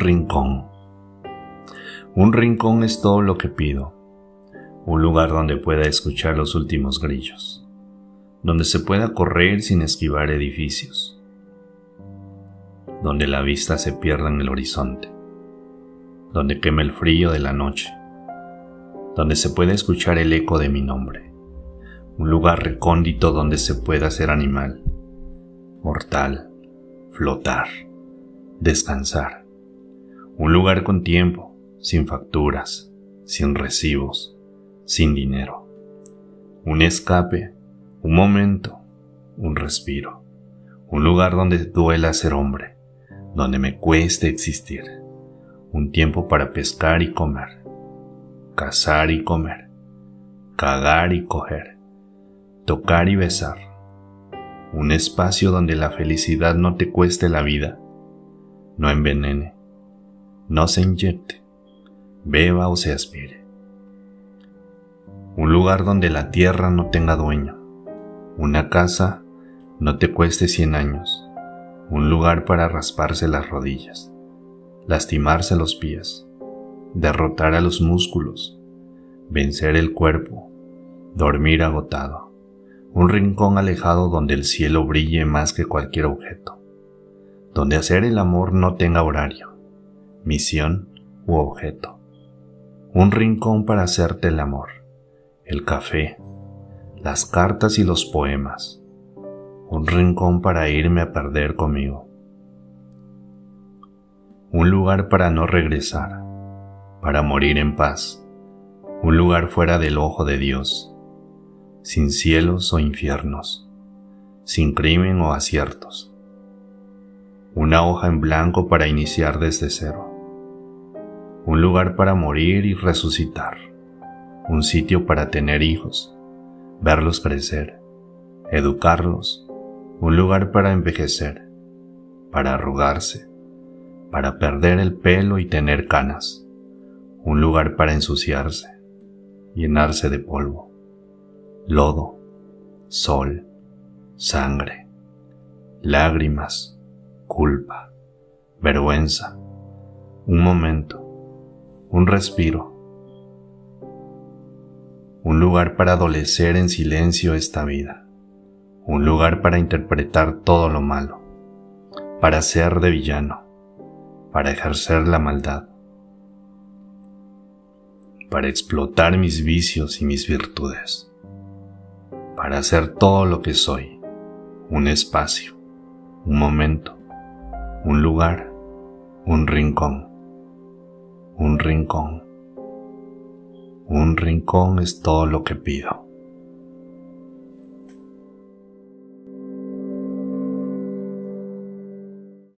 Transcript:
rincón. Un rincón es todo lo que pido. Un lugar donde pueda escuchar los últimos grillos. Donde se pueda correr sin esquivar edificios. Donde la vista se pierda en el horizonte. Donde queme el frío de la noche donde se puede escuchar el eco de mi nombre, un lugar recóndito donde se pueda ser animal, mortal, flotar, descansar, un lugar con tiempo, sin facturas, sin recibos, sin dinero, un escape, un momento, un respiro, un lugar donde duela ser hombre, donde me cueste existir, un tiempo para pescar y comer, cazar y comer, cagar y coger, tocar y besar. Un espacio donde la felicidad no te cueste la vida, no envenene, no se inyecte, beba o se aspire. Un lugar donde la tierra no tenga dueño, una casa no te cueste cien años, un lugar para rasparse las rodillas, lastimarse los pies, derrotar a los músculos, vencer el cuerpo, dormir agotado, un rincón alejado donde el cielo brille más que cualquier objeto, donde hacer el amor no tenga horario, misión u objeto, un rincón para hacerte el amor, el café, las cartas y los poemas, un rincón para irme a perder conmigo, un lugar para no regresar, para morir en paz, un lugar fuera del ojo de Dios, sin cielos o infiernos, sin crimen o aciertos, una hoja en blanco para iniciar desde cero, un lugar para morir y resucitar, un sitio para tener hijos, verlos crecer, educarlos, un lugar para envejecer, para arrugarse, para perder el pelo y tener canas un lugar para ensuciarse, llenarse de polvo, lodo, sol, sangre, lágrimas, culpa, vergüenza, un momento, un respiro, un lugar para adolecer en silencio esta vida, un lugar para interpretar todo lo malo, para ser de villano, para ejercer la maldad, para explotar mis vicios y mis virtudes, para hacer todo lo que soy, un espacio, un momento, un lugar, un rincón, un rincón. Un rincón es todo lo que pido.